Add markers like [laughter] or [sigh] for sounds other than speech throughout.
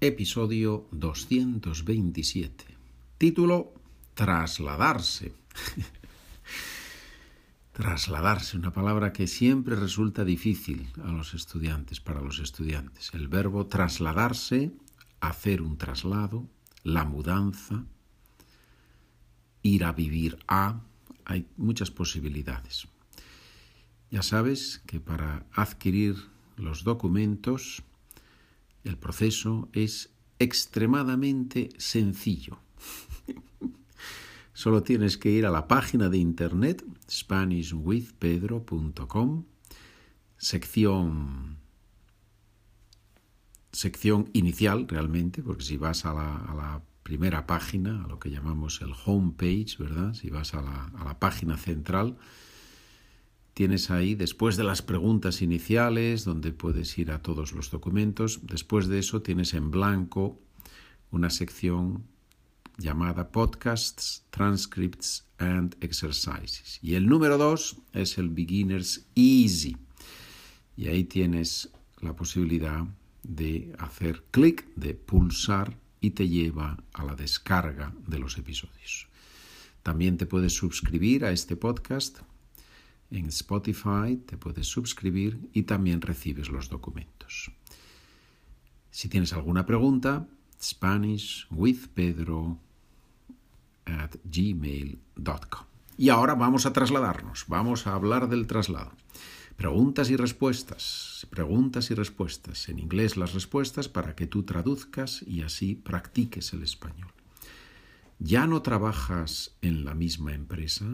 episodio 227. Título Trasladarse. [laughs] Trasladarse, una palabra que siempre resulta difícil a los estudiantes, para los estudiantes. El verbo trasladarse, hacer un traslado, la mudanza, ir a vivir a, hay muchas posibilidades. Ya sabes que para adquirir los documentos el proceso es extremadamente sencillo. [laughs] Solo tienes que ir a la página de internet SpanishWithPedro.com, sección sección inicial realmente, porque si vas a la, primera página, a lo que llamamos el homepage, ¿verdad? Si vas a la página central, tienes ahí, después de las preguntas iniciales, donde puedes ir a todos los documentos, después de eso tienes en blanco una sección llamada Podcasts, Transcripts and Exercises. Y el número dos es el Beginner's Easy. Y ahí tienes la posibilidad de hacer clic, de pulsar y te lleva a la descarga de los episodios. También te puedes suscribir a este podcast en Spotify, te puedes suscribir y también recibes los documentos. Si tienes alguna pregunta, Spanish with Pedro at gmail.com. Y ahora vamos a trasladarnos, vamos a hablar del traslado. Preguntas y respuestas, preguntas y respuestas. En inglés las respuestas para que tú traduzcas y así practiques el español. ¿Ya no trabajas en la misma empresa?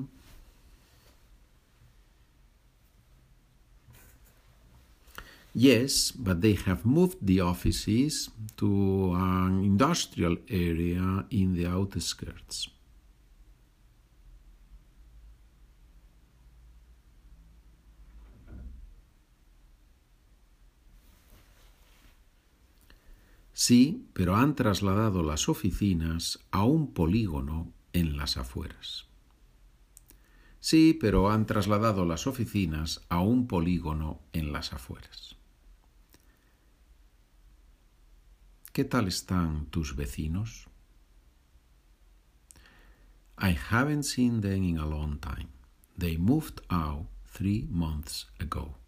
Yes, but they have moved the offices to an industrial area in the outskirts. Sí, pero han trasladado las oficinas a un polígono en las afueras. Sí, pero han trasladado las oficinas a un polígono en las afueras. ¿Qué tal están tus vecinos? I haven't seen them in a long time. They moved out three months ago.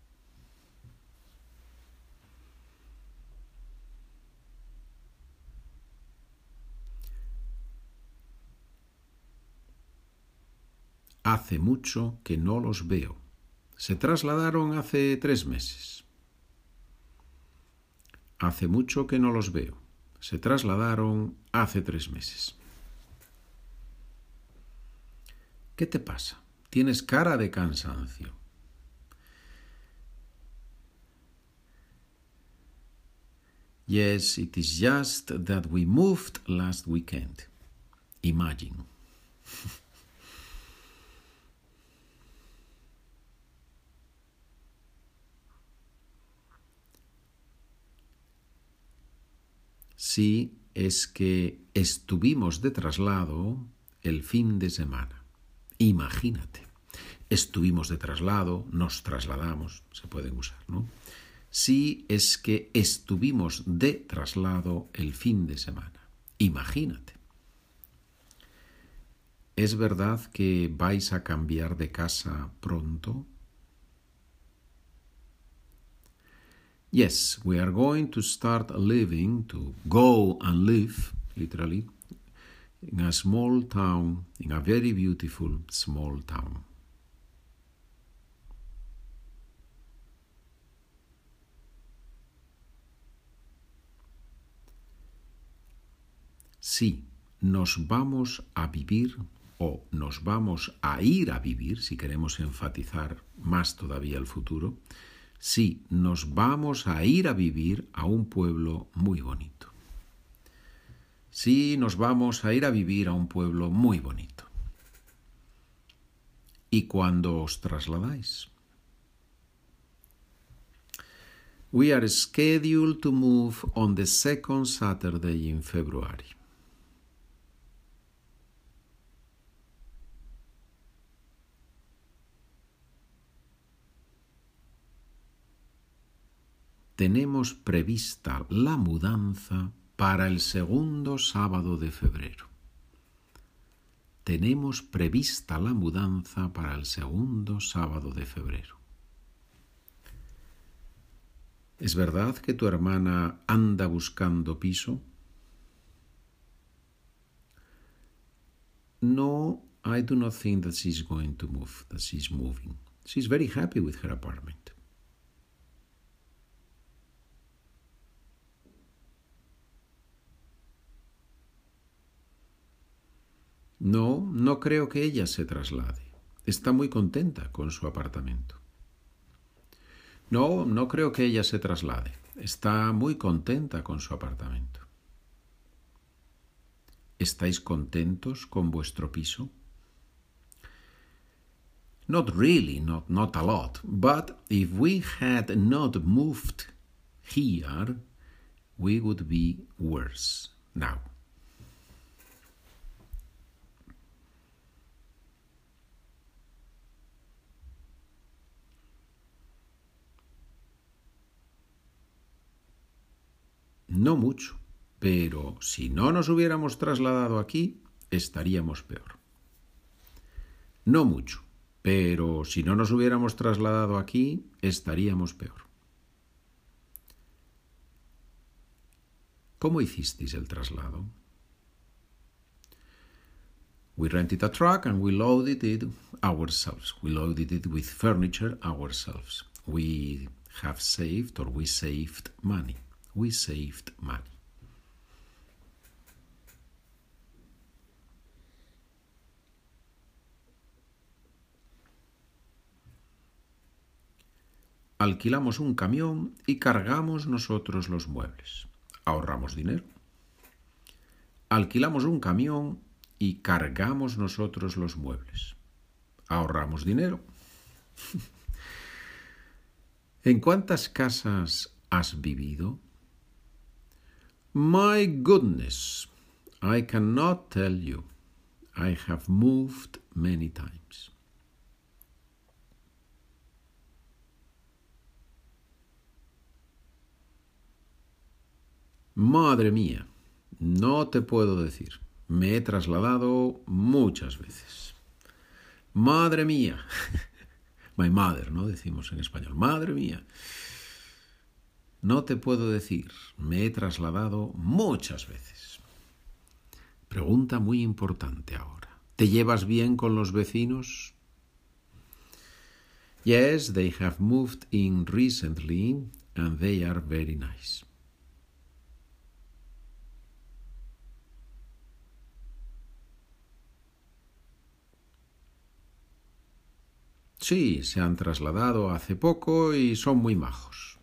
Hace mucho que no los veo. Se trasladaron hace tres meses. Hace mucho que no los veo. Se trasladaron hace tres meses. ¿Qué te pasa? Tienes cara de cansancio. Yes, it is just that we moved last weekend. Imagine. [laughs] Sí, es que estuvimos de traslado el fin de semana. Imagínate. Estuvimos de traslado, nos trasladamos, se pueden usar, ¿no? Sí, es que estuvimos de traslado el fin de semana. Imagínate. ¿Es verdad que vais a cambiar de casa pronto? Yes, we are going to start living, to go and live, literally, in a small town, in a very beautiful small town. Sí, nos vamos a vivir o nos vamos a ir a vivir, si queremos enfatizar más todavía el futuro, Sí, nos vamos a ir a vivir a un pueblo muy bonito. Sí, nos vamos a ir a vivir a un pueblo muy bonito. ¿Y cuándo os trasladáis? We are scheduled to move on the second Saturday in February. Tenemos prevista la mudanza para el segundo sábado de febrero. Tenemos prevista la mudanza para el segundo sábado de febrero. ¿Es verdad que tu hermana anda buscando piso? No, I do not think that she's going to move, that she's moving. She's very happy with her apartment. No, no creo que ella se traslade. Está muy contenta con su apartamento. No, no creo que ella se traslade. Está muy contenta con su apartamento. ¿Estáis contentos con vuestro piso? Not really, not, not a lot. But if we had not moved here, we would be worse now. No mucho, pero si no nos hubiéramos trasladado aquí, estaríamos peor. No mucho, pero si no nos hubiéramos trasladado aquí, estaríamos peor. ¿Cómo hicisteis el traslado? We rented a truck and we loaded it ourselves. We loaded it with furniture ourselves. We have saved or we saved money. We saved money. Alquilamos un camión y cargamos nosotros los muebles. Ahorramos dinero. Alquilamos un camión y cargamos nosotros los muebles. Ahorramos dinero. [laughs] ¿En cuántas casas has vivido? My goodness, I cannot tell you. I have moved many times. Madre mía, no te puedo decir. Me he trasladado muchas veces. Madre mía. [laughs] My mother, ¿no? Decimos en español. Madre mía. No te puedo decir, me he trasladado muchas veces. Pregunta muy importante ahora. ¿Te llevas bien con los vecinos? Yes, they have moved in recently and they are very nice. Sí, se han trasladado hace poco y son muy majos.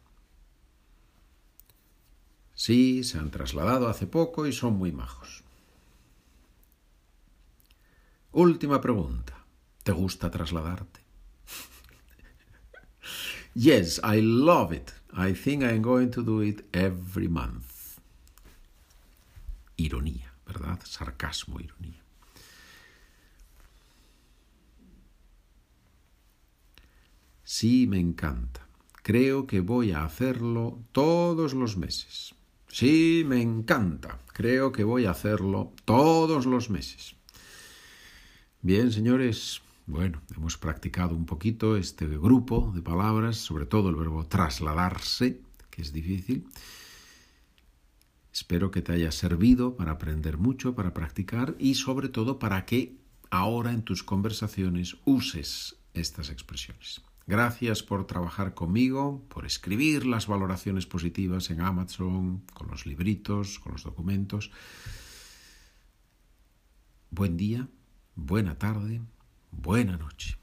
Sí, se han trasladado hace poco y son muy majos. Última pregunta. ¿Te gusta trasladarte? [laughs] yes, I love it. I think I'm going to do it every month. Ironía, ¿verdad? Sarcasmo, ironía. Sí, me encanta. Creo que voy a hacerlo todos los meses. Sí, me encanta. Creo que voy a hacerlo todos los meses. Bien, señores, bueno, hemos practicado un poquito este grupo de palabras, sobre todo el verbo trasladarse, que es difícil. Espero que te haya servido para aprender mucho, para practicar y sobre todo para que ahora en tus conversaciones uses estas expresiones. Gracias por trabajar conmigo, por escribir las valoraciones positivas en Amazon, con los libritos, con los documentos. Buen día, buena tarde, buena noche.